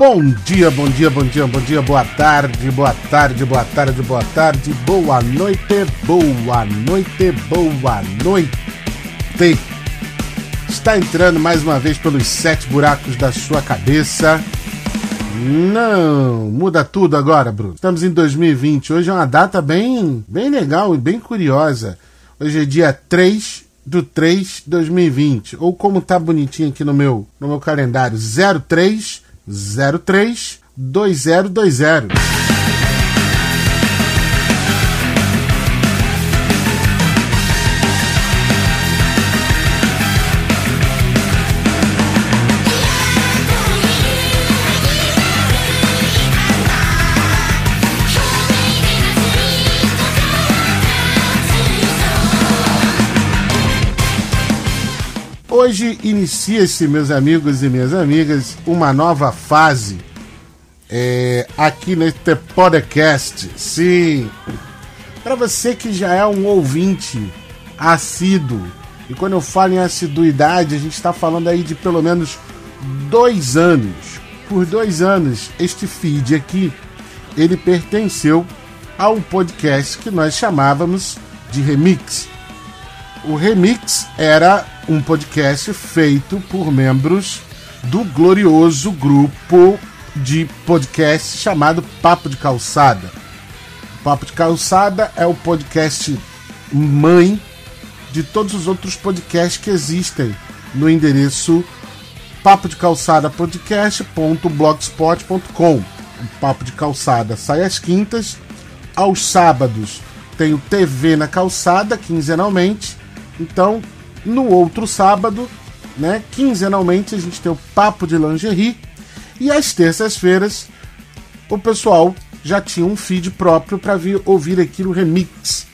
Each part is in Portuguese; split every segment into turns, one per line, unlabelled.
Bom dia, bom dia, bom dia, bom dia, boa tarde, boa tarde, boa tarde, boa tarde, boa noite, boa noite, boa noite. Está entrando mais uma vez pelos sete buracos da sua cabeça. Não, muda tudo agora, Bruno. Estamos em 2020. Hoje é uma data bem, bem legal e bem curiosa. Hoje é dia 3 do 3 de 2020, ou como tá bonitinho aqui no meu, no meu calendário, 03 03 2020. Hoje inicia-se, meus amigos e minhas amigas, uma nova fase é, aqui neste podcast. Sim, para você que já é um ouvinte assíduo, e quando eu falo em assiduidade, a gente está falando aí de pelo menos dois anos. Por dois anos, este feed aqui, ele pertenceu a um podcast que nós chamávamos de Remix. O Remix era um podcast feito por membros do glorioso grupo de podcast chamado Papo de Calçada. Papo de Calçada é o podcast mãe de todos os outros podcasts que existem no endereço papo de calçada podcast.blogspot.com. O Papo de Calçada sai às quintas, aos sábados tem o TV na calçada quinzenalmente. Então, no outro sábado, né, quinzenalmente, a gente tem o Papo de Lingerie. E às terças-feiras, o pessoal já tinha um feed próprio para vir ouvir aqui no remix.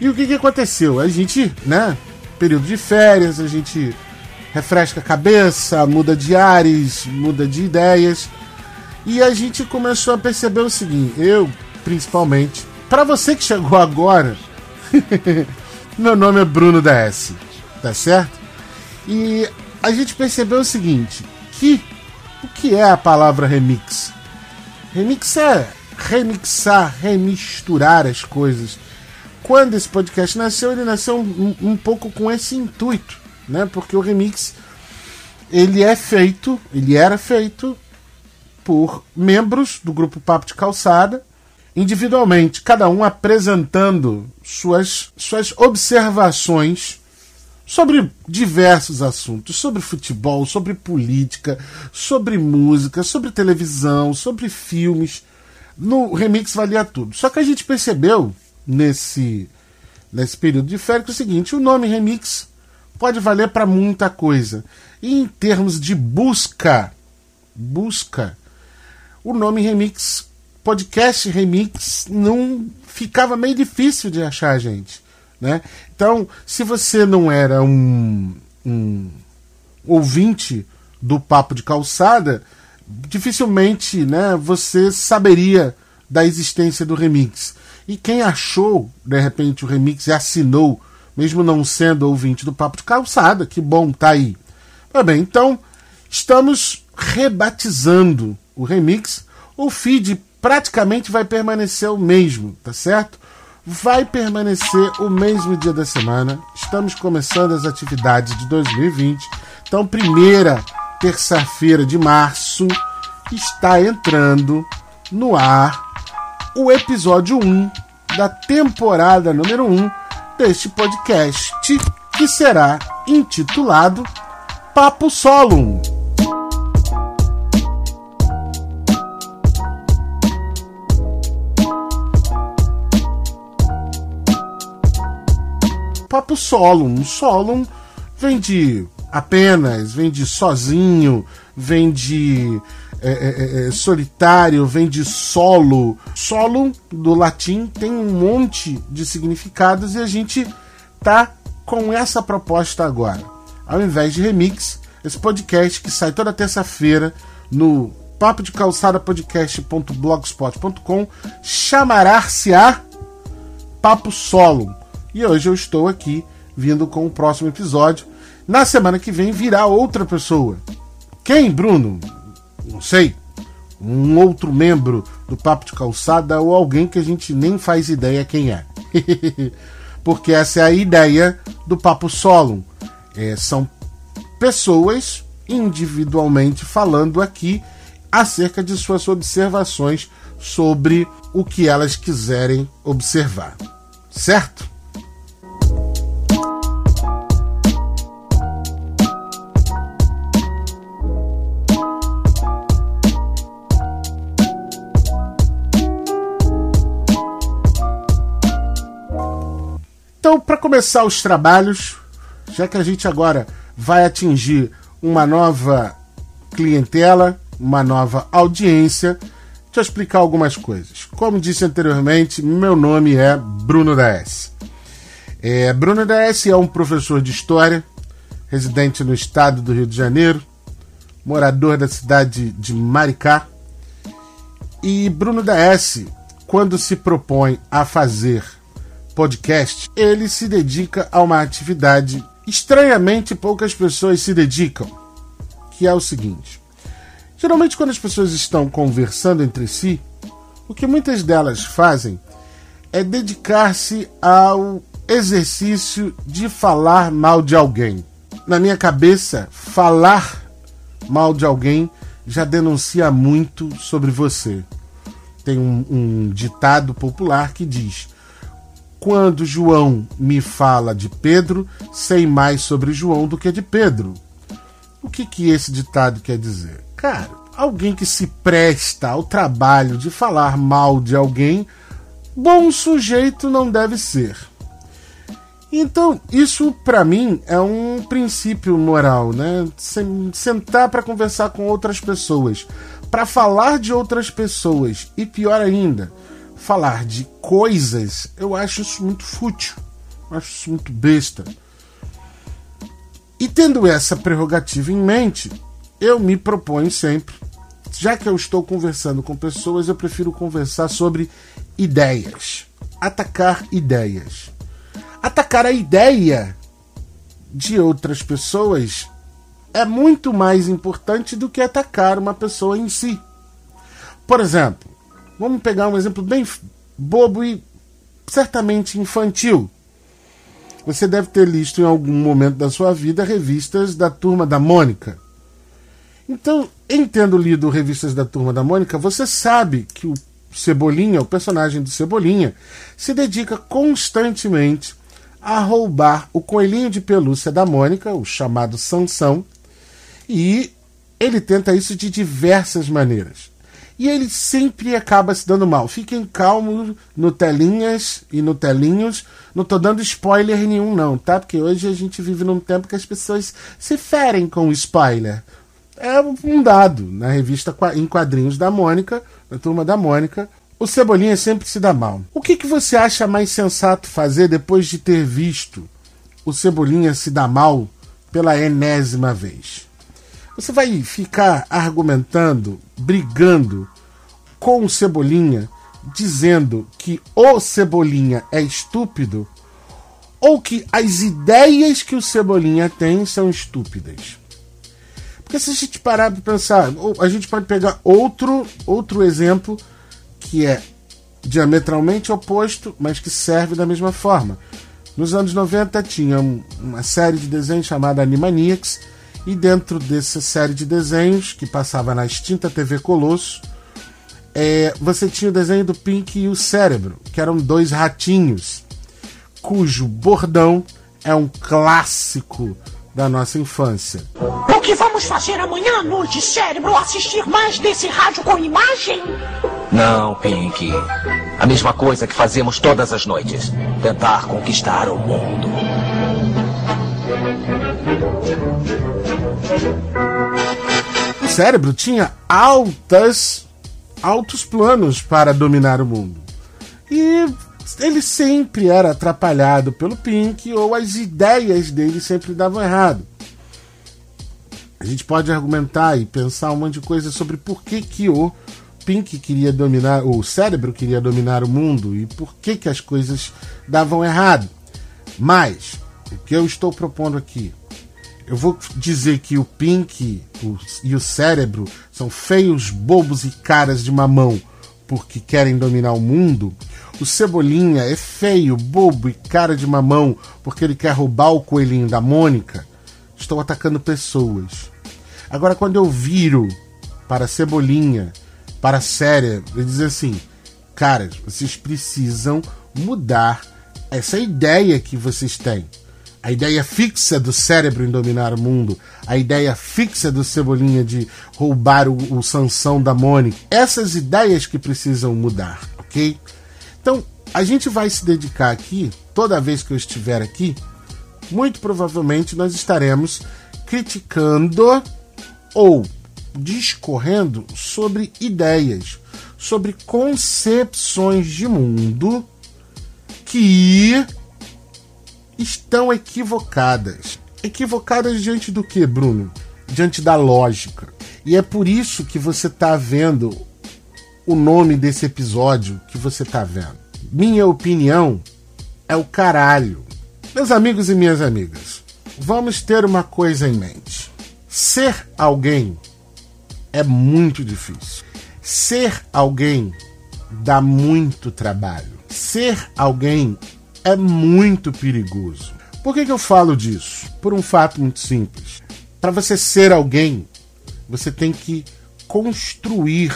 E o que, que aconteceu? A gente, né, período de férias, a gente refresca a cabeça, muda de ares, muda de ideias. E a gente começou a perceber o seguinte, eu principalmente, para você que chegou agora, meu nome é Bruno da S tá certo? E a gente percebeu o seguinte, que o que é a palavra remix? Remix é remixar, remisturar as coisas. Quando esse podcast nasceu, ele nasceu um, um pouco com esse intuito, né? Porque o remix ele é feito, ele era feito por membros do grupo Papo de Calçada, individualmente, cada um apresentando suas, suas observações sobre diversos assuntos, sobre futebol, sobre política, sobre música, sobre televisão, sobre filmes. No remix valia tudo. Só que a gente percebeu nesse nesse período de férias o seguinte, o nome remix pode valer para muita coisa. E em termos de busca, busca, o nome remix, podcast remix, não ficava meio difícil de achar, gente. Né? Então, se você não era um, um ouvinte do Papo de Calçada, dificilmente né, você saberia da existência do remix. E quem achou, de repente, o remix e assinou, mesmo não sendo ouvinte do Papo de Calçada, que bom, tá aí. Tá bem, então estamos rebatizando o remix. O feed praticamente vai permanecer o mesmo, tá certo? Vai permanecer o mesmo dia da semana. Estamos começando as atividades de 2020. Então, primeira terça-feira de março está entrando no ar o episódio 1 da temporada número 1 deste podcast, que será intitulado Papo Solum. Papo solo. Um solo vem de apenas, vem de sozinho, vem de é, é, é, é, solitário, vem de solo. Solo, do latim, tem um monte de significados e a gente tá com essa proposta agora. Ao invés de remix, esse podcast que sai toda terça-feira no papo de calçada podcast.blogspot.com chamará-se-á Papo Solo e hoje eu estou aqui vindo com o próximo episódio. Na semana que vem virá outra pessoa. Quem, Bruno? Não sei. um outro membro do Papo de Calçada ou alguém que a gente nem faz ideia quem é. Porque essa é a ideia do Papo Solo. É, são pessoas individualmente falando aqui acerca de suas observações sobre o que elas quiserem observar. Certo? Começar os trabalhos, já que a gente agora vai atingir uma nova clientela, uma nova audiência, deixa eu explicar algumas coisas. Como disse anteriormente, meu nome é Bruno DS. É, Bruno DS é um professor de história, residente no estado do Rio de Janeiro, morador da cidade de Maricá. E Bruno DS, quando se propõe a fazer podcast, ele se dedica a uma atividade estranhamente poucas pessoas se dedicam, que é o seguinte: geralmente quando as pessoas estão conversando entre si, o que muitas delas fazem é dedicar-se ao exercício de falar mal de alguém. Na minha cabeça, falar mal de alguém já denuncia muito sobre você. Tem um, um ditado popular que diz: quando João me fala de Pedro, sei mais sobre João do que de Pedro. O que, que esse ditado quer dizer? Cara, alguém que se presta ao trabalho de falar mal de alguém, bom sujeito não deve ser. Então, isso para mim é um princípio moral, né? Sentar para conversar com outras pessoas, para falar de outras pessoas e pior ainda, falar de coisas, eu acho isso muito fútil, acho isso muito besta. E tendo essa prerrogativa em mente, eu me proponho sempre, já que eu estou conversando com pessoas, eu prefiro conversar sobre ideias, atacar ideias. Atacar a ideia de outras pessoas é muito mais importante do que atacar uma pessoa em si. Por exemplo, Vamos pegar um exemplo bem bobo e certamente infantil. Você deve ter lido em algum momento da sua vida revistas da Turma da Mônica. Então, em tendo lido revistas da Turma da Mônica, você sabe que o Cebolinha, o personagem do Cebolinha, se dedica constantemente a roubar o coelhinho de pelúcia da Mônica, o chamado Sansão, e ele tenta isso de diversas maneiras e ele sempre acaba se dando mal. Fiquem calmos no telinhas e no telinhos. Não tô dando spoiler nenhum, não, tá? Porque hoje a gente vive num tempo que as pessoas se ferem com spoiler. É um dado. Na revista em quadrinhos da Mônica, na turma da Mônica, o Cebolinha sempre se dá mal. O que, que você acha mais sensato fazer depois de ter visto o Cebolinha se dar mal pela enésima vez? Você vai ficar argumentando, brigando com o Cebolinha, dizendo que o Cebolinha é estúpido ou que as ideias que o Cebolinha tem são estúpidas. Porque se a gente parar para pensar, a gente pode pegar outro, outro exemplo que é diametralmente oposto, mas que serve da mesma forma. Nos anos 90 tinha uma série de desenhos chamada Animaniacs, e dentro dessa série de desenhos que passava na extinta TV Colosso, é, você tinha o desenho do Pink e o Cérebro, que eram dois ratinhos, cujo bordão é um clássico da nossa infância.
O que vamos fazer amanhã à noite, cérebro? Assistir mais desse rádio com imagem?
Não, Pink. A mesma coisa que fazemos todas as noites: tentar conquistar o mundo.
O cérebro tinha altas altos planos para dominar o mundo. E ele sempre era atrapalhado pelo Pink ou as ideias dele sempre davam errado. A gente pode argumentar e pensar um monte de coisa sobre por que, que o Pink queria dominar, o cérebro queria dominar o mundo e por que, que as coisas davam errado. Mas o que eu estou propondo aqui Eu vou dizer que o Pink o, e o cérebro são feios, bobos e caras de mamão porque querem dominar o mundo. O Cebolinha é feio, bobo e cara de mamão porque ele quer roubar o coelhinho da Mônica. Estão atacando pessoas. Agora, quando eu viro para Cebolinha, para Cérebro, ele diz assim: caras, vocês precisam mudar essa ideia que vocês têm a ideia fixa do cérebro em dominar o mundo, a ideia fixa do Cebolinha de roubar o, o Sansão da Mônica, essas ideias que precisam mudar, ok? Então, a gente vai se dedicar aqui, toda vez que eu estiver aqui, muito provavelmente nós estaremos criticando ou discorrendo sobre ideias, sobre concepções de mundo que estão equivocadas. Equivocadas diante do que, Bruno? Diante da lógica. E é por isso que você está vendo o nome desse episódio que você está vendo. Minha opinião é o caralho. Meus amigos e minhas amigas, vamos ter uma coisa em mente. Ser alguém é muito difícil. Ser alguém dá muito trabalho. Ser alguém é muito perigoso. Por que, que eu falo disso? Por um fato muito simples. Para você ser alguém, você tem que construir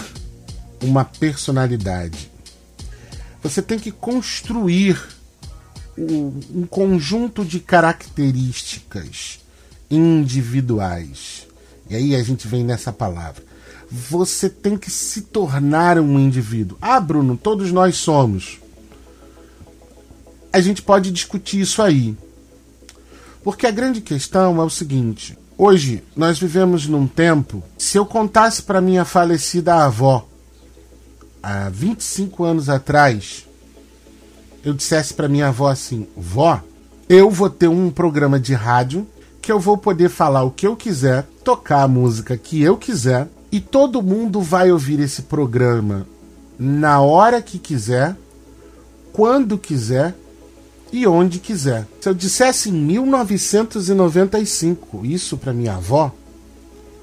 uma personalidade. Você tem que construir um conjunto de características individuais. E aí a gente vem nessa palavra. Você tem que se tornar um indivíduo. Ah, Bruno, todos nós somos a gente pode discutir isso aí. Porque a grande questão é o seguinte: hoje nós vivemos num tempo. Se eu contasse para minha falecida avó, há 25 anos atrás, eu dissesse para minha avó assim: vó, eu vou ter um programa de rádio que eu vou poder falar o que eu quiser, tocar a música que eu quiser, e todo mundo vai ouvir esse programa na hora que quiser, quando quiser e onde quiser. Se eu dissesse em 1995 isso para minha avó,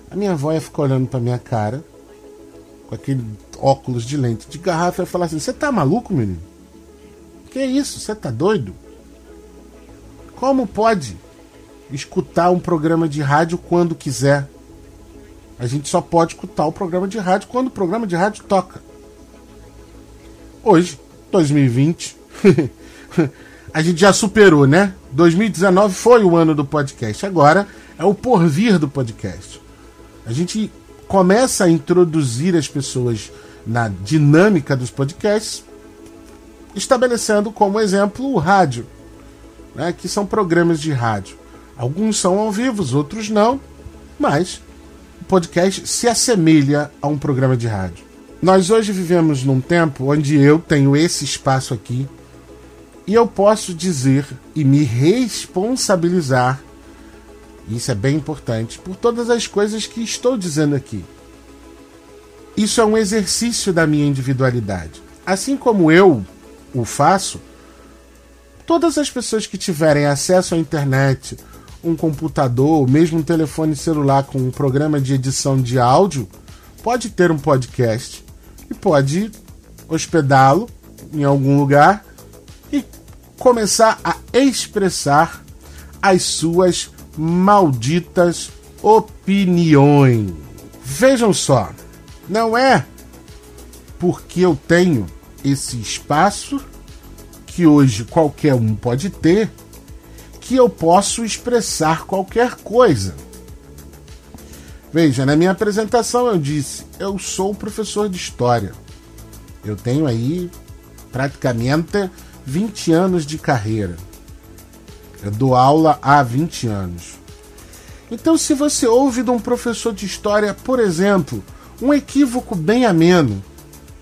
a minha avó ia ficar olhando para minha cara com aquele óculos de lente de garrafa e ia falar assim: "Você tá maluco, menino? Que isso? Você tá doido? Como pode escutar um programa de rádio quando quiser? A gente só pode escutar o programa de rádio quando o programa de rádio toca. Hoje, 2020, a gente já superou, né? 2019 foi o ano do podcast. Agora é o porvir do podcast. A gente começa a introduzir as pessoas na dinâmica dos podcasts, estabelecendo como exemplo o rádio, né? que são programas de rádio. Alguns são ao vivo, outros não, mas o podcast se assemelha a um programa de rádio. Nós hoje vivemos num tempo onde eu tenho esse espaço aqui e eu posso dizer e me responsabilizar, isso é bem importante, por todas as coisas que estou dizendo aqui. Isso é um exercício da minha individualidade. Assim como eu o faço, todas as pessoas que tiverem acesso à internet, um computador, mesmo um telefone celular com um programa de edição de áudio, pode ter um podcast e pode hospedá-lo em algum lugar começar a expressar as suas malditas opiniões. Vejam só, não é porque eu tenho esse espaço que hoje qualquer um pode ter que eu posso expressar qualquer coisa. Veja, na minha apresentação eu disse: eu sou professor de história. Eu tenho aí praticamente 20 anos de carreira. Eu dou aula há 20 anos. Então, se você ouve de um professor de história, por exemplo, um equívoco bem ameno,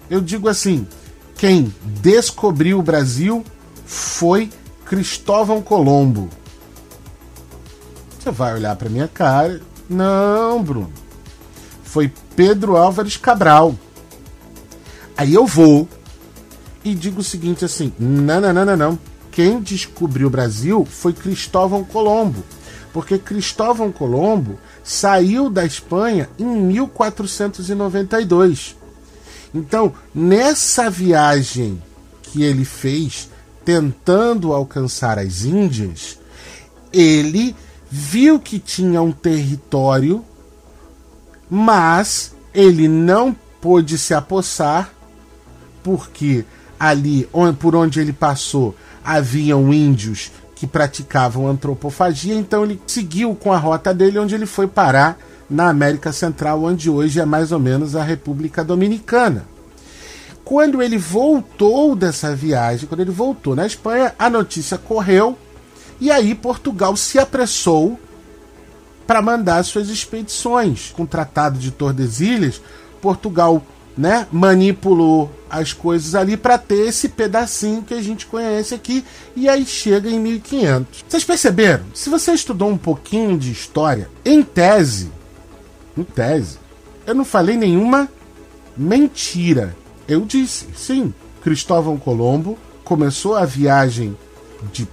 eu digo assim: quem descobriu o Brasil foi Cristóvão Colombo. Você vai olhar para minha cara. Não, Bruno. Foi Pedro Álvares Cabral. Aí eu vou e digo o seguinte assim: não, não, não, não, não. Quem descobriu o Brasil foi Cristóvão Colombo. Porque Cristóvão Colombo saiu da Espanha em 1492. Então, nessa viagem que ele fez tentando alcançar as Índias, ele viu que tinha um território, mas ele não pôde se apossar porque ali por onde ele passou haviam índios que praticavam antropofagia, então ele seguiu com a rota dele onde ele foi parar na América Central, onde hoje é mais ou menos a República Dominicana. Quando ele voltou dessa viagem, quando ele voltou na Espanha, a notícia correu e aí Portugal se apressou para mandar suas expedições. Com o Tratado de Tordesilhas, Portugal né, manipulou as coisas ali para ter esse pedacinho que a gente conhece aqui e aí chega em 1500. Vocês perceberam? Se você estudou um pouquinho de história, em tese, em tese, eu não falei nenhuma mentira. Eu disse, sim, Cristóvão Colombo começou a viagem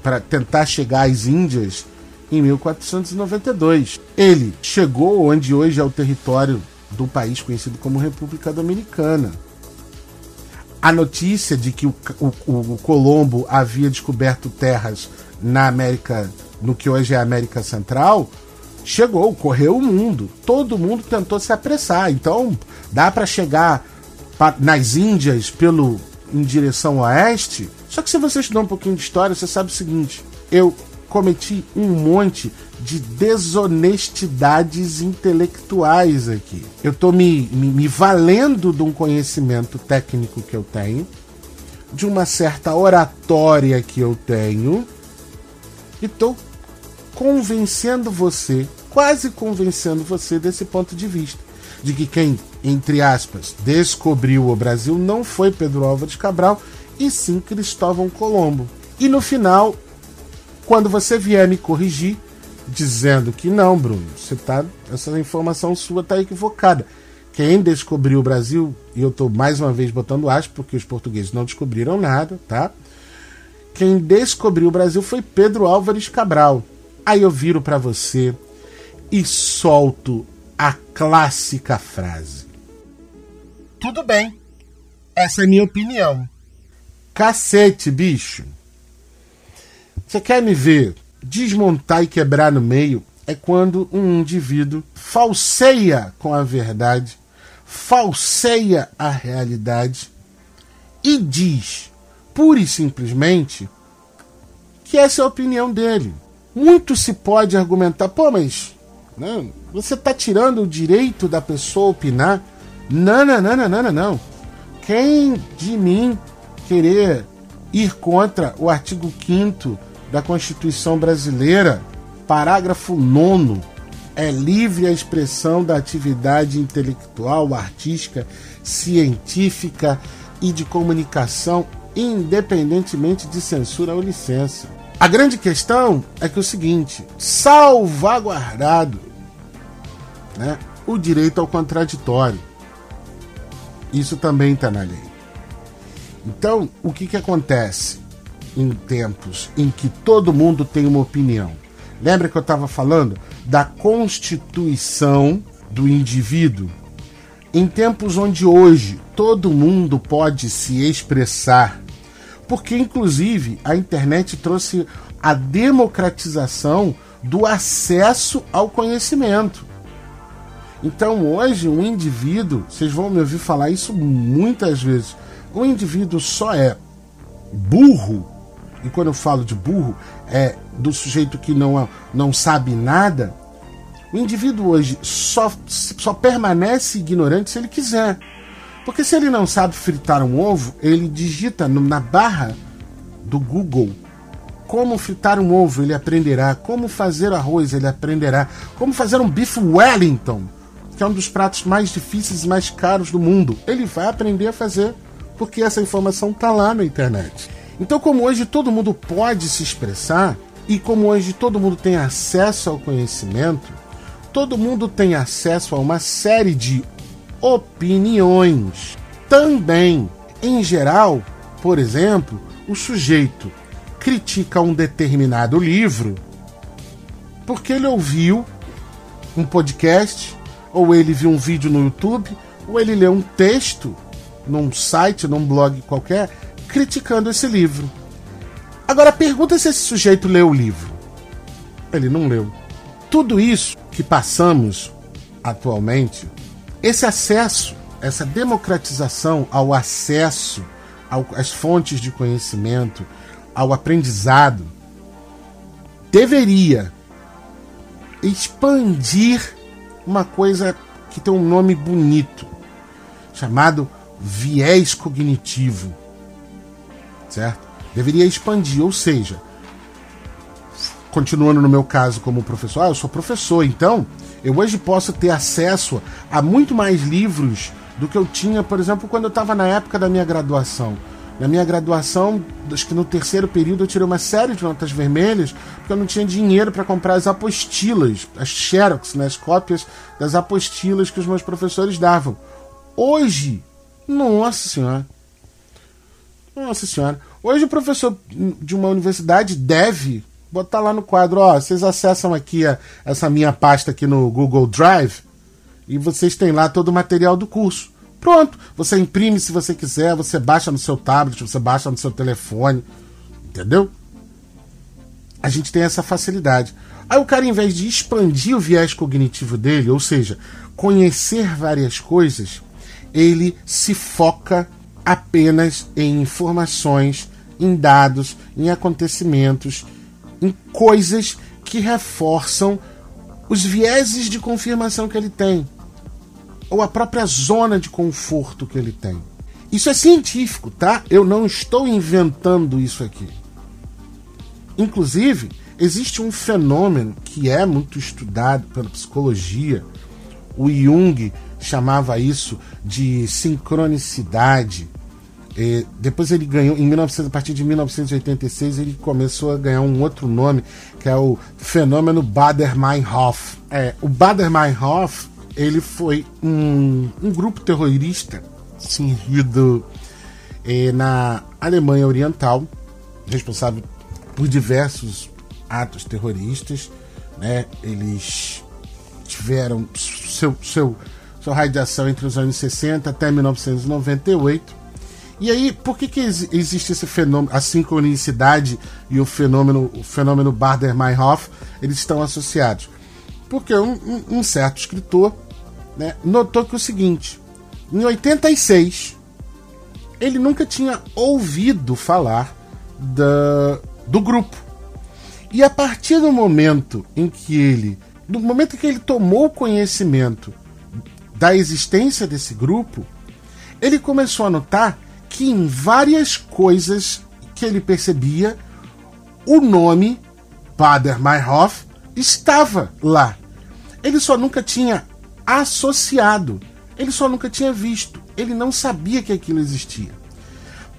para tentar chegar às Índias em 1492. Ele chegou onde hoje é o território do país conhecido como República Dominicana. A notícia de que o, o, o Colombo havia descoberto terras na América, no que hoje é a América Central, chegou, correu o mundo. Todo mundo tentou se apressar. Então, dá para chegar nas Índias pelo em direção oeste. Só que se você estudar um pouquinho de história, você sabe o seguinte: eu cometi um monte de desonestidades intelectuais aqui. Eu estou me, me, me valendo de um conhecimento técnico que eu tenho, de uma certa oratória que eu tenho, e estou convencendo você, quase convencendo você desse ponto de vista, de que quem, entre aspas, descobriu o Brasil não foi Pedro Álvares Cabral, e sim Cristóvão Colombo. E no final, quando você vier me corrigir, dizendo que não, Bruno, você tá, essa informação sua está equivocada. Quem descobriu o Brasil, e eu estou mais uma vez botando aspas, porque os portugueses não descobriram nada, tá? Quem descobriu o Brasil foi Pedro Álvares Cabral. Aí eu viro para você e solto a clássica frase. Tudo bem. Essa é minha opinião. Cacete, bicho. Você quer me ver desmontar e quebrar no meio? É quando um indivíduo falseia com a verdade, falseia a realidade e diz, pura e simplesmente, que essa é a opinião dele. Muito se pode argumentar, pô, mas não, né, você está tirando o direito da pessoa opinar? Não, não, não, não, não, não. Quem de mim querer ir contra o artigo 5 da Constituição Brasileira, parágrafo 9, é livre a expressão da atividade intelectual, artística, científica e de comunicação, independentemente de censura ou licença. A grande questão é que é o seguinte: salvaguardado né, o direito ao contraditório. Isso também está na lei. Então, o que, que acontece? Em tempos em que todo mundo tem uma opinião. Lembra que eu estava falando da constituição do indivíduo? Em tempos onde hoje todo mundo pode se expressar, porque inclusive a internet trouxe a democratização do acesso ao conhecimento. Então hoje um indivíduo, vocês vão me ouvir falar isso muitas vezes, o indivíduo só é burro e quando eu falo de burro, é do sujeito que não, não sabe nada, o indivíduo hoje só, só permanece ignorante se ele quiser. Porque se ele não sabe fritar um ovo, ele digita na barra do Google como fritar um ovo, ele aprenderá. Como fazer arroz, ele aprenderá. Como fazer um bife Wellington, que é um dos pratos mais difíceis e mais caros do mundo. Ele vai aprender a fazer, porque essa informação está lá na internet. Então, como hoje todo mundo pode se expressar e como hoje todo mundo tem acesso ao conhecimento, todo mundo tem acesso a uma série de opiniões. Também, em geral, por exemplo, o sujeito critica um determinado livro porque ele ouviu um podcast, ou ele viu um vídeo no YouTube, ou ele leu um texto num site, num blog qualquer, criticando esse livro. Agora pergunta se esse sujeito leu o livro. Ele não leu. Tudo isso que passamos atualmente, esse acesso, essa democratização ao acesso às fontes de conhecimento, ao aprendizado, deveria expandir uma coisa que tem um nome bonito, chamado viés cognitivo. Certo? Deveria expandir, ou seja, continuando no meu caso como professor, ah, eu sou professor, então eu hoje posso ter acesso a muito mais livros do que eu tinha, por exemplo, quando eu estava na época da minha graduação. Na minha graduação, acho que no terceiro período eu tirei uma série de notas vermelhas, porque eu não tinha dinheiro para comprar as apostilas, as xerox, né, as cópias das apostilas que os meus professores davam. Hoje, nossa senhora, nossa senhora, hoje o professor de uma universidade deve botar lá no quadro, ó, vocês acessam aqui a, essa minha pasta aqui no Google Drive e vocês têm lá todo o material do curso. Pronto, você imprime se você quiser, você baixa no seu tablet, você baixa no seu telefone, entendeu? A gente tem essa facilidade. Aí o cara, em vez de expandir o viés cognitivo dele, ou seja, conhecer várias coisas, ele se foca apenas em informações, em dados, em acontecimentos, em coisas que reforçam os vieses de confirmação que ele tem ou a própria zona de conforto que ele tem. Isso é científico, tá? Eu não estou inventando isso aqui. Inclusive, existe um fenômeno que é muito estudado pela psicologia. O Jung chamava isso de sincronicidade. E depois ele ganhou, em 1900, a partir de 1986, ele começou a ganhar um outro nome, que é o fenômeno Bader-Meinhof. É, o Bader-Meinhof ele foi um, um grupo terrorista surgido eh, na Alemanha Oriental, responsável por diversos atos terroristas. Né? Eles tiveram seu, seu, seu raio de ação entre os anos 60 até 1998. E aí, por que, que existe esse fenômeno, a sincronicidade e o fenômeno, o fenômeno Bader-Meinhof, eles estão associados? Porque um, um certo escritor né, notou que o seguinte: em 86, ele nunca tinha ouvido falar da, do grupo. E a partir do momento em que ele, do momento em que ele tomou conhecimento da existência desse grupo, ele começou a notar que em várias coisas que ele percebia, o nome Bader Meinhof estava lá. Ele só nunca tinha associado. Ele só nunca tinha visto. Ele não sabia que aquilo existia.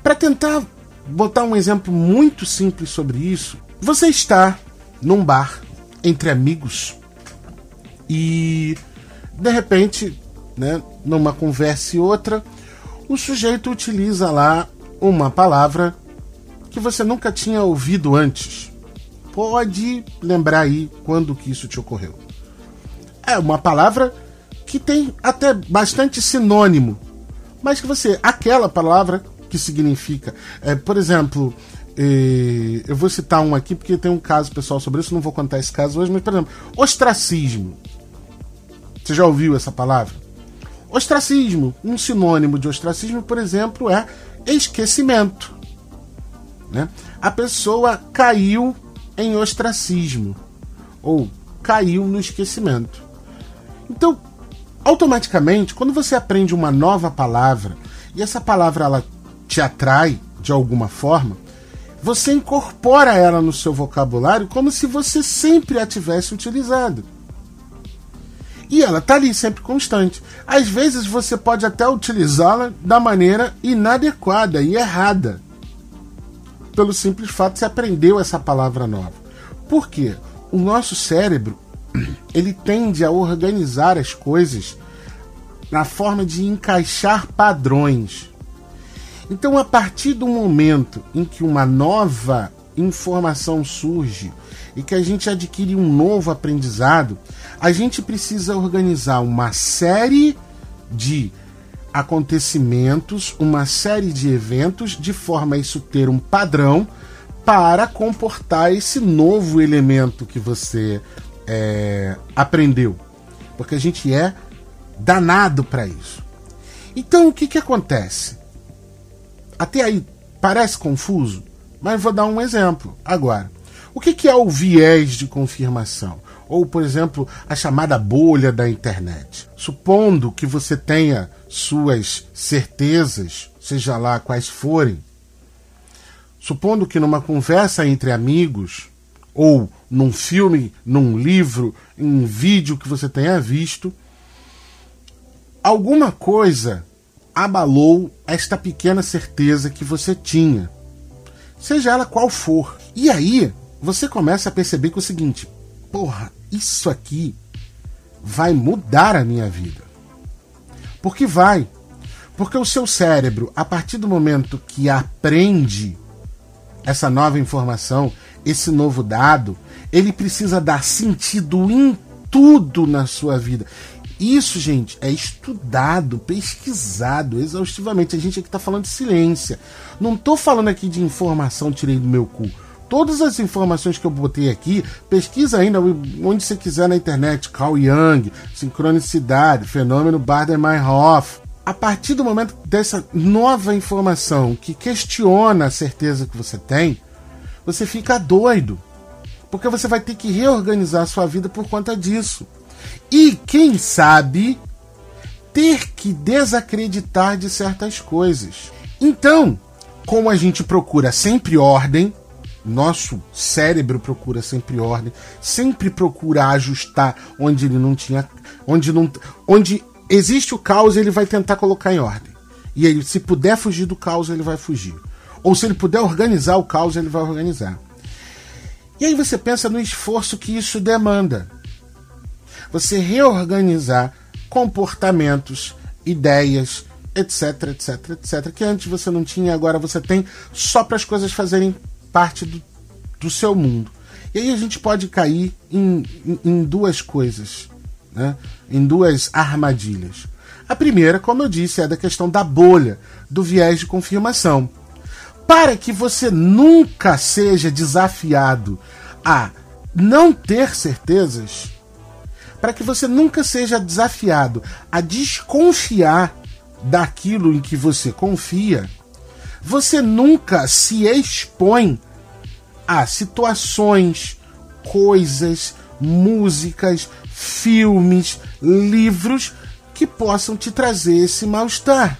Para tentar botar um exemplo muito simples sobre isso, você está num bar entre amigos e de repente, né, numa conversa e outra, o sujeito utiliza lá uma palavra que você nunca tinha ouvido antes. Pode lembrar aí quando que isso te ocorreu. É uma palavra que tem até bastante sinônimo, mas que você, aquela palavra que significa, é, por exemplo, eu vou citar um aqui porque tem um caso pessoal sobre isso, não vou contar esse caso hoje, mas por exemplo, ostracismo. Você já ouviu essa palavra? Ostracismo, um sinônimo de ostracismo, por exemplo, é esquecimento. Né? A pessoa caiu em ostracismo ou caiu no esquecimento. Então, automaticamente, quando você aprende uma nova palavra e essa palavra ela te atrai de alguma forma, você incorpora ela no seu vocabulário como se você sempre a tivesse utilizado. E ela está ali sempre constante. Às vezes você pode até utilizá-la da maneira inadequada e errada. Pelo simples fato de você aprendeu essa palavra nova. Por quê? O nosso cérebro ele tende a organizar as coisas na forma de encaixar padrões. Então, a partir do momento em que uma nova informação surge e que a gente adquire um novo aprendizado, a gente precisa organizar uma série de acontecimentos, uma série de eventos, de forma a isso ter um padrão para comportar esse novo elemento que você é, aprendeu. Porque a gente é danado para isso. Então o que, que acontece? Até aí parece confuso, mas vou dar um exemplo agora. O que, que é o viés de confirmação? Ou, por exemplo, a chamada bolha da internet. Supondo que você tenha suas certezas, seja lá quais forem, supondo que numa conversa entre amigos, ou num filme, num livro, em um vídeo que você tenha visto, alguma coisa abalou esta pequena certeza que você tinha, seja ela qual for. E aí você começa a perceber que é o seguinte: porra, isso aqui vai mudar a minha vida. Porque vai. Porque o seu cérebro, a partir do momento que aprende essa nova informação, esse novo dado, ele precisa dar sentido em tudo na sua vida. Isso, gente, é estudado, pesquisado exaustivamente. A gente aqui está falando de ciência. Não estou falando aqui de informação tirei do meu cu. Todas as informações que eu botei aqui, pesquisa ainda onde você quiser na internet. Carl Jung, sincronicidade, fenômeno Bader-Meinhof. A partir do momento dessa nova informação que questiona a certeza que você tem, você fica doido. Porque você vai ter que reorganizar a sua vida por conta disso. E quem sabe ter que desacreditar de certas coisas. Então, como a gente procura sempre ordem, nosso cérebro procura sempre ordem, sempre procura ajustar onde ele não tinha, onde não, onde existe o caos, ele vai tentar colocar em ordem. E ele, se puder fugir do caos, ele vai fugir. Ou se ele puder organizar o caos, ele vai organizar. E aí você pensa no esforço que isso demanda você reorganizar comportamentos, ideias, etc, etc, etc, que antes você não tinha, agora você tem, só para as coisas fazerem parte do, do seu mundo. E aí a gente pode cair em, em, em duas coisas, né? em duas armadilhas. A primeira, como eu disse, é da questão da bolha, do viés de confirmação. Para que você nunca seja desafiado a não ter certezas, para que você nunca seja desafiado a desconfiar daquilo em que você confia, você nunca se expõe a situações, coisas, músicas, filmes, livros que possam te trazer esse mal-estar.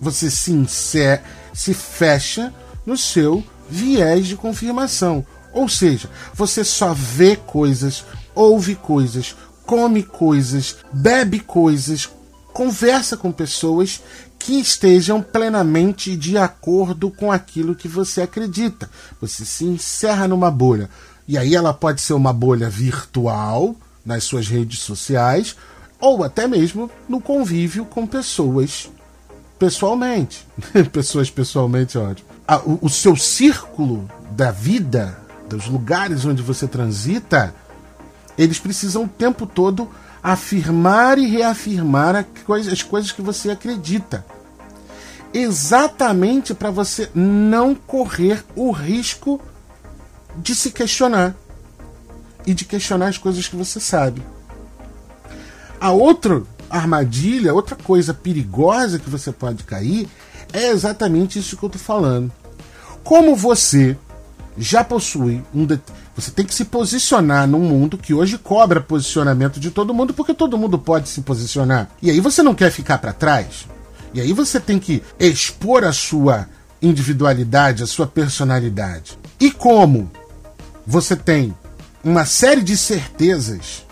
Você se, inser, se fecha no seu viés de confirmação. Ou seja, você só vê coisas, ouve coisas, come coisas, bebe coisas, conversa com pessoas que estejam plenamente de acordo com aquilo que você acredita. Você se encerra numa bolha. E aí ela pode ser uma bolha virtual nas suas redes sociais ou até mesmo no convívio com pessoas pessoalmente. pessoas pessoalmente, ótimo. O, o seu círculo da vida, dos lugares onde você transita, eles precisam o tempo todo afirmar e reafirmar as coisas que você acredita. Exatamente para você não correr o risco de se questionar e de questionar as coisas que você sabe. A outra armadilha, outra coisa perigosa que você pode cair é exatamente isso que eu estou falando. Como você já possui um. Você tem que se posicionar num mundo que hoje cobra posicionamento de todo mundo, porque todo mundo pode se posicionar. E aí você não quer ficar para trás. E aí você tem que expor a sua individualidade, a sua personalidade. E como você tem uma série de certezas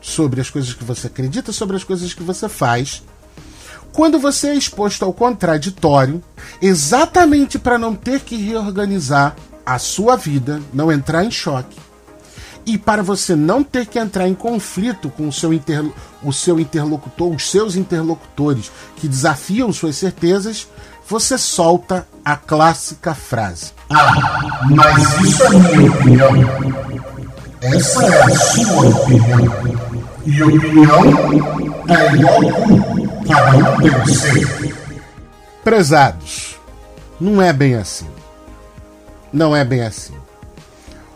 sobre as coisas que você acredita, sobre as coisas que você faz, quando você é exposto ao contraditório, exatamente para não ter que reorganizar a sua vida, não entrar em choque E para você não ter que entrar em conflito com o seu, interlo o seu interlocutor, os seus interlocutores que desafiam suas certezas, você solta a clássica frase:
Ah, mas isso é minha opinião. Essa é a sua opinião. E opinião é igual. Cada um tem o seu.
Prezados, não é bem assim. Não é bem assim.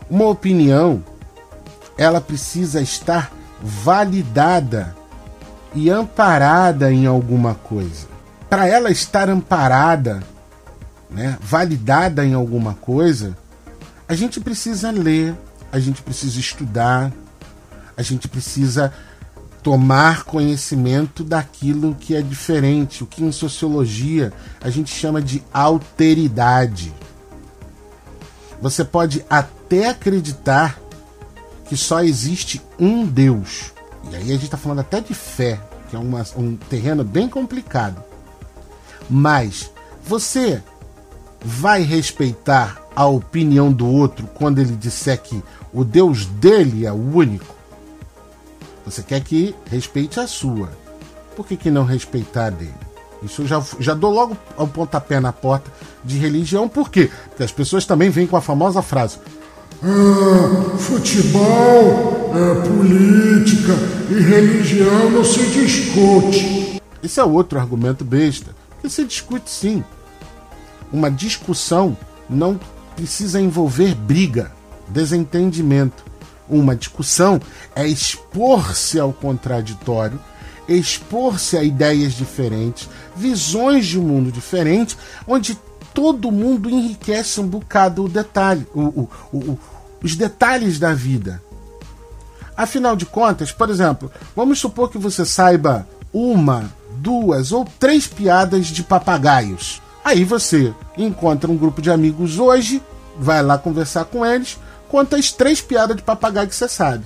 Uma opinião, ela precisa estar validada e amparada em alguma coisa. Para ela estar amparada, né, validada em alguma coisa, a gente precisa ler, a gente precisa estudar, a gente precisa tomar conhecimento daquilo que é diferente, o que em sociologia a gente chama de alteridade. Você pode até acreditar que só existe um Deus. E aí a gente está falando até de fé, que é uma, um terreno bem complicado. Mas você vai respeitar a opinião do outro quando ele disser que o Deus dele é o único? Você quer que respeite a sua. Por que, que não respeitar a dele? Isso eu já, já dou logo um pontapé na porta de religião, por quê? Porque as pessoas também vêm com a famosa frase:
ah, futebol, é, política e religião não se discute.
Esse é outro argumento besta. Que se discute sim. Uma discussão não precisa envolver briga, desentendimento. Uma discussão é expor-se ao contraditório expor-se a ideias diferentes, visões de um mundo diferente, onde todo mundo enriquece um bocado o detalhe, o, o, o, os detalhes da vida. Afinal de contas, por exemplo, vamos supor que você saiba uma, duas ou três piadas de papagaios. Aí você encontra um grupo de amigos hoje, vai lá conversar com eles, conta as três piadas de papagaio que você sabe.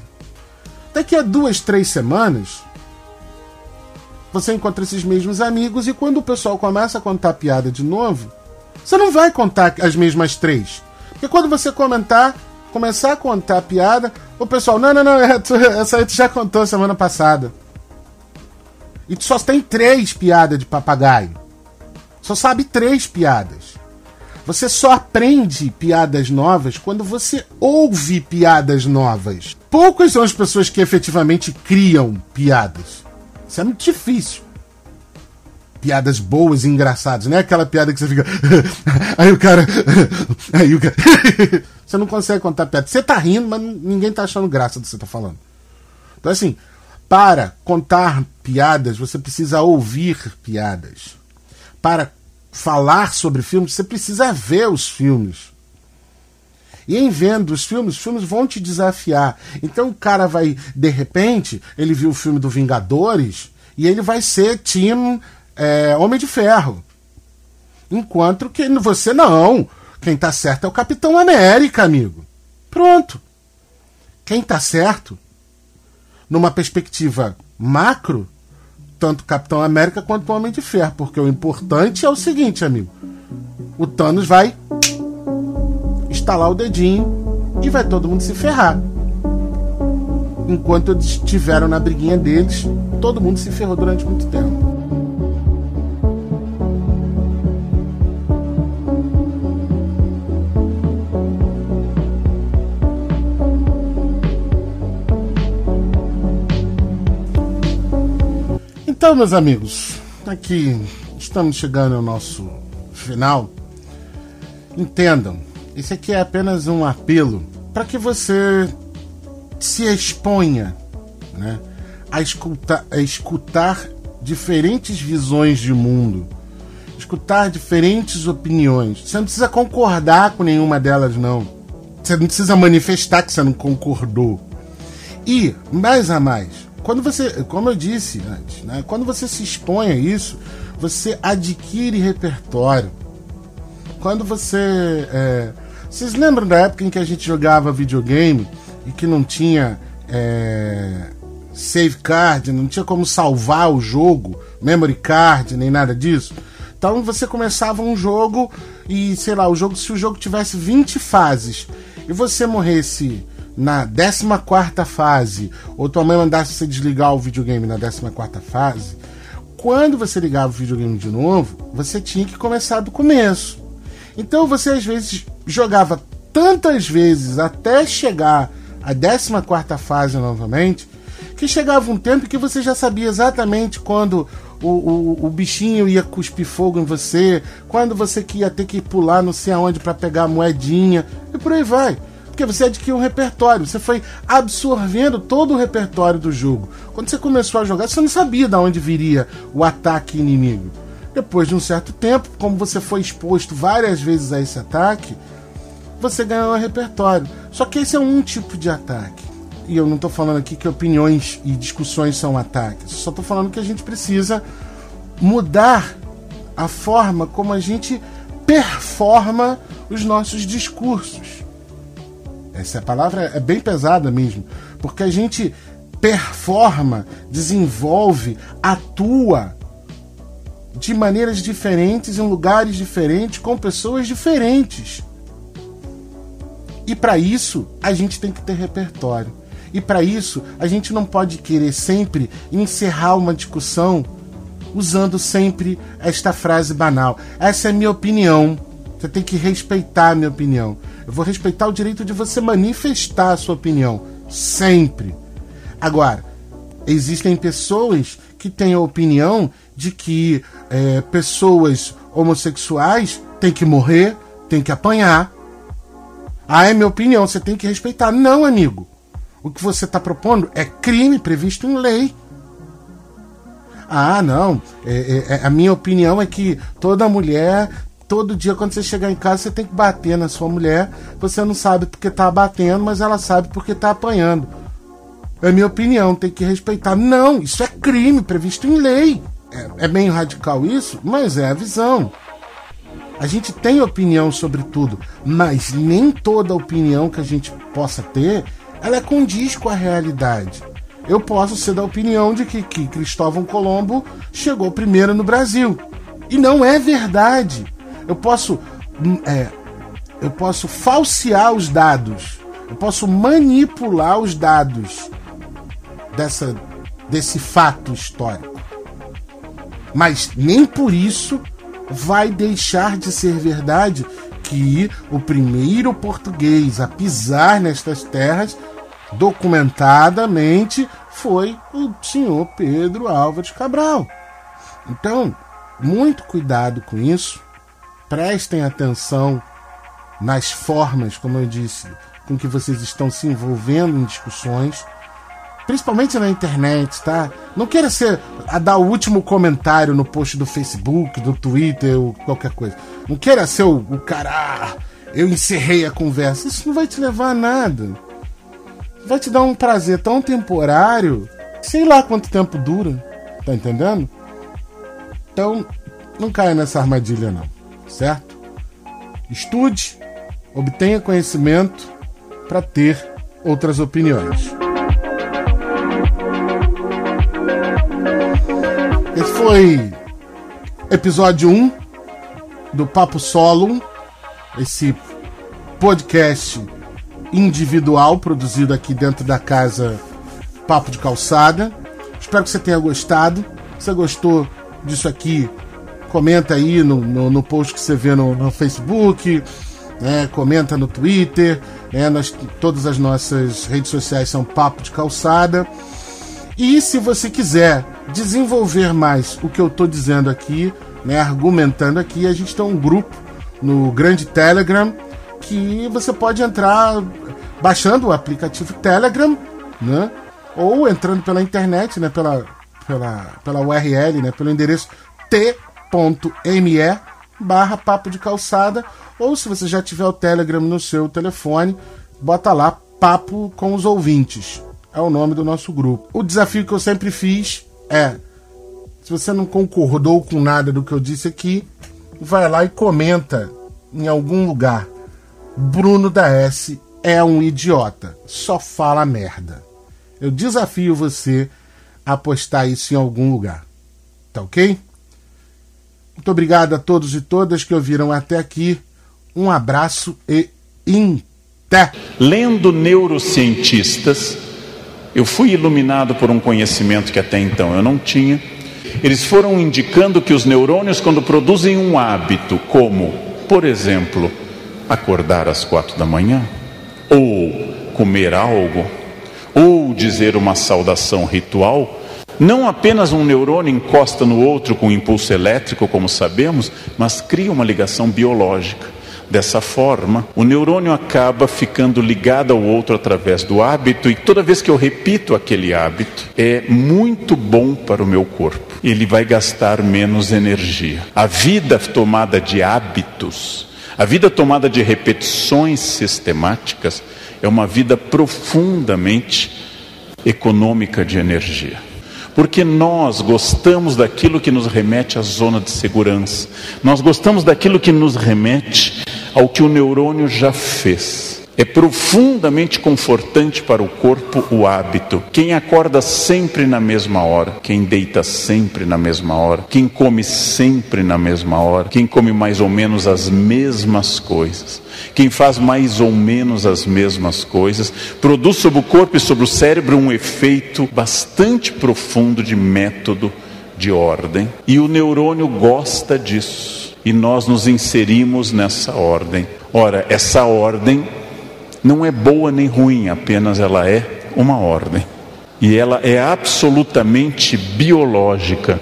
Daqui a duas, três semanas, você encontra esses mesmos amigos e quando o pessoal começa a contar piada de novo, você não vai contar as mesmas três. Porque quando você comentar, começar a contar a piada, o pessoal, não, não, não, essa aí tu já contou semana passada. E tu só tem três piadas de papagaio. Só sabe três piadas. Você só aprende piadas novas quando você ouve piadas novas. Poucas são as pessoas que efetivamente criam piadas. Isso é muito difícil. Piadas boas e engraçadas, não é aquela piada que você fica. aí o cara. aí o cara. você não consegue contar piada. Você tá rindo, mas ninguém tá achando graça do que você tá falando. Então, assim, para contar piadas, você precisa ouvir piadas. Para falar sobre filmes, você precisa ver os filmes. E em vendo os filmes, os filmes vão te desafiar. Então o cara vai, de repente, ele viu o filme do Vingadores e ele vai ser Team é, Homem de Ferro. Enquanto que você não. Quem tá certo é o Capitão América, amigo. Pronto. Quem tá certo, numa perspectiva macro, tanto Capitão América quanto Homem de Ferro. Porque o importante é o seguinte, amigo. O Thanos vai estalar o dedinho e vai todo mundo se ferrar. Enquanto eles estiveram na briguinha deles, todo mundo se ferrou durante muito tempo. Então, meus amigos, aqui estamos chegando ao nosso final. Entendam, esse aqui é apenas um apelo para que você se exponha né, a, escutar, a escutar diferentes visões de mundo, escutar diferentes opiniões. Você não precisa concordar com nenhuma delas, não. Você não precisa manifestar que você não concordou. E, mais a mais, quando você, como eu disse antes, né, quando você se expõe a isso, você adquire repertório. Quando você é, vocês lembram da época em que a gente jogava videogame e que não tinha é, save card, não tinha como salvar o jogo, memory card, nem nada disso? Então você começava um jogo e, sei lá, o jogo, se o jogo tivesse 20 fases e você morresse na 14 fase, ou tua mãe mandasse você desligar o videogame na 14 fase, quando você ligava o videogame de novo, você tinha que começar do começo. Então você às vezes jogava tantas vezes até chegar à 14 fase novamente, que chegava um tempo que você já sabia exatamente quando o, o, o, bichinho ia cuspir fogo em você, quando você que ia ter que pular não sei aonde para pegar a moedinha, e por aí vai. Porque você adquiriu um repertório, você foi absorvendo todo o repertório do jogo. Quando você começou a jogar, você não sabia de onde viria o ataque inimigo. Depois de um certo tempo, como você foi exposto várias vezes a esse ataque, você ganhou um repertório. Só que esse é um tipo de ataque. E eu não estou falando aqui que opiniões e discussões são ataques. Só estou falando que a gente precisa mudar a forma como a gente performa os nossos discursos. Essa palavra é bem pesada mesmo, porque a gente performa, desenvolve, atua de maneiras diferentes, em lugares diferentes, com pessoas diferentes. E para isso, a gente tem que ter repertório. E para isso, a gente não pode querer sempre encerrar uma discussão usando sempre esta frase banal. Essa é minha opinião. Você tem que respeitar a minha opinião. Eu vou respeitar o direito de você manifestar a sua opinião. Sempre. Agora, existem pessoas que têm a opinião de que é, pessoas homossexuais têm que morrer, têm que apanhar. Ah, é minha opinião, você tem que respeitar. Não, amigo. O que você está propondo é crime previsto em lei. Ah, não. É, é, a minha opinião é que toda mulher todo dia quando você chegar em casa você tem que bater na sua mulher. Você não sabe porque tá batendo, mas ela sabe porque tá apanhando. É minha opinião, tem que respeitar. Não, isso é crime previsto em lei. É, é radical isso, mas é a visão. A gente tem opinião sobre tudo, mas nem toda opinião que a gente possa ter, ela condiz com a realidade. Eu posso ser da opinião de que, que Cristóvão Colombo chegou primeiro no Brasil. E não é verdade eu posso hum, é, eu posso falsear os dados, eu posso manipular os dados dessa desse fato histórico. Mas nem por isso vai deixar de ser verdade que o primeiro português a pisar nestas terras documentadamente foi o senhor Pedro Álvares Cabral. Então, muito cuidado com isso prestem atenção nas formas, como eu disse, com que vocês estão se envolvendo em discussões, principalmente na internet, tá? Não queira ser a dar o último comentário no post do Facebook, do Twitter ou qualquer coisa. Não queira ser o, o cara, ah, eu encerrei a conversa. Isso não vai te levar a nada. Vai te dar um prazer tão temporário, sei lá quanto tempo dura, tá entendendo? Então, não caia nessa armadilha não certo? Estude, obtenha conhecimento para ter outras opiniões. Esse foi episódio 1 do Papo Solo, esse podcast individual produzido aqui dentro da casa Papo de Calçada. Espero que você tenha gostado. Se você gostou disso aqui, comenta aí no, no, no post que você vê no, no Facebook, né? comenta no Twitter, né? Nós, todas as nossas redes sociais são Papo de Calçada. E se você quiser desenvolver mais o que eu estou dizendo aqui, né, argumentando aqui, a gente tem um grupo no grande Telegram que você pode entrar baixando o aplicativo Telegram, né, ou entrando pela internet, né, pela, pela, pela URL, né, pelo endereço t me barra papo de calçada ou se você já tiver o Telegram no seu telefone, bota lá papo com os ouvintes. É o nome do nosso grupo. O desafio que eu sempre fiz é: se você não concordou com nada do que eu disse aqui, vai lá e comenta em algum lugar. Bruno da S é um idiota, só fala merda. Eu desafio você a postar isso em algum lugar. Tá ok? Muito obrigado a todos e todas que ouviram até aqui. Um abraço e Até!
Lendo neurocientistas, eu fui iluminado por um conhecimento que até então eu não tinha. Eles foram indicando que os neurônios, quando produzem um hábito, como, por exemplo, acordar às quatro da manhã, ou comer algo, ou dizer uma saudação ritual, não apenas um neurônio encosta no outro com impulso elétrico, como sabemos, mas cria uma ligação biológica. Dessa forma, o neurônio acaba ficando ligado ao outro através do hábito, e toda vez que eu repito aquele hábito, é muito bom para o meu corpo. Ele vai gastar menos energia. A vida tomada de hábitos, a vida tomada de repetições sistemáticas, é uma vida profundamente econômica de energia. Porque nós gostamos daquilo que nos remete à zona de segurança, nós gostamos daquilo que nos remete ao que o neurônio já fez. É profundamente confortante para o corpo o hábito. Quem acorda sempre na mesma hora, quem deita sempre na mesma hora, quem come sempre na mesma hora, quem come mais ou menos as mesmas coisas, quem faz mais ou menos as mesmas coisas, produz sobre o corpo e sobre o cérebro um efeito bastante profundo de método, de ordem. E o neurônio gosta disso. E nós nos inserimos nessa ordem. Ora, essa ordem não é boa nem ruim, apenas ela é uma ordem. E ela é absolutamente biológica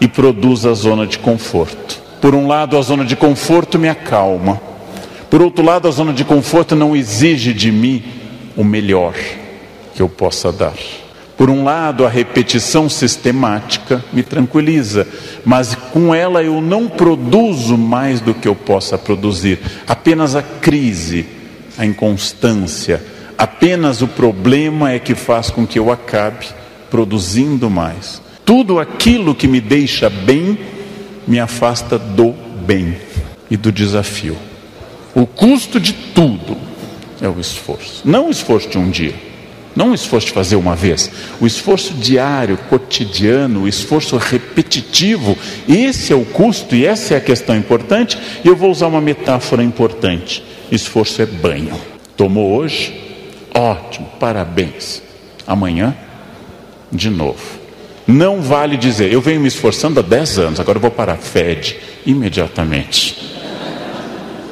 e produz a zona de conforto. Por um lado, a zona de conforto me acalma. Por outro lado, a zona de conforto não exige de mim o melhor que eu possa dar. Por um lado, a repetição sistemática me tranquiliza, mas com ela eu não produzo mais do que eu possa produzir, apenas a crise a inconstância. Apenas o problema é que faz com que eu acabe produzindo mais. Tudo aquilo que me deixa bem me afasta do bem e do desafio. O custo de tudo é o esforço. Não o esforço de um dia, não o esforço de fazer uma vez, o esforço diário, cotidiano, o esforço repetitivo. Esse é o custo e essa é a questão importante. E eu vou usar uma metáfora importante. Esforço é banho. Tomou hoje? Ótimo, parabéns. Amanhã, de novo. Não vale dizer, eu venho me esforçando há 10 anos, agora eu vou parar. Fede imediatamente.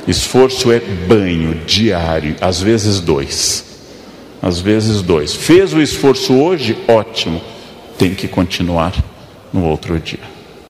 Esforço é banho diário, às vezes dois. Às vezes dois. Fez o esforço hoje? Ótimo. Tem que continuar no outro dia.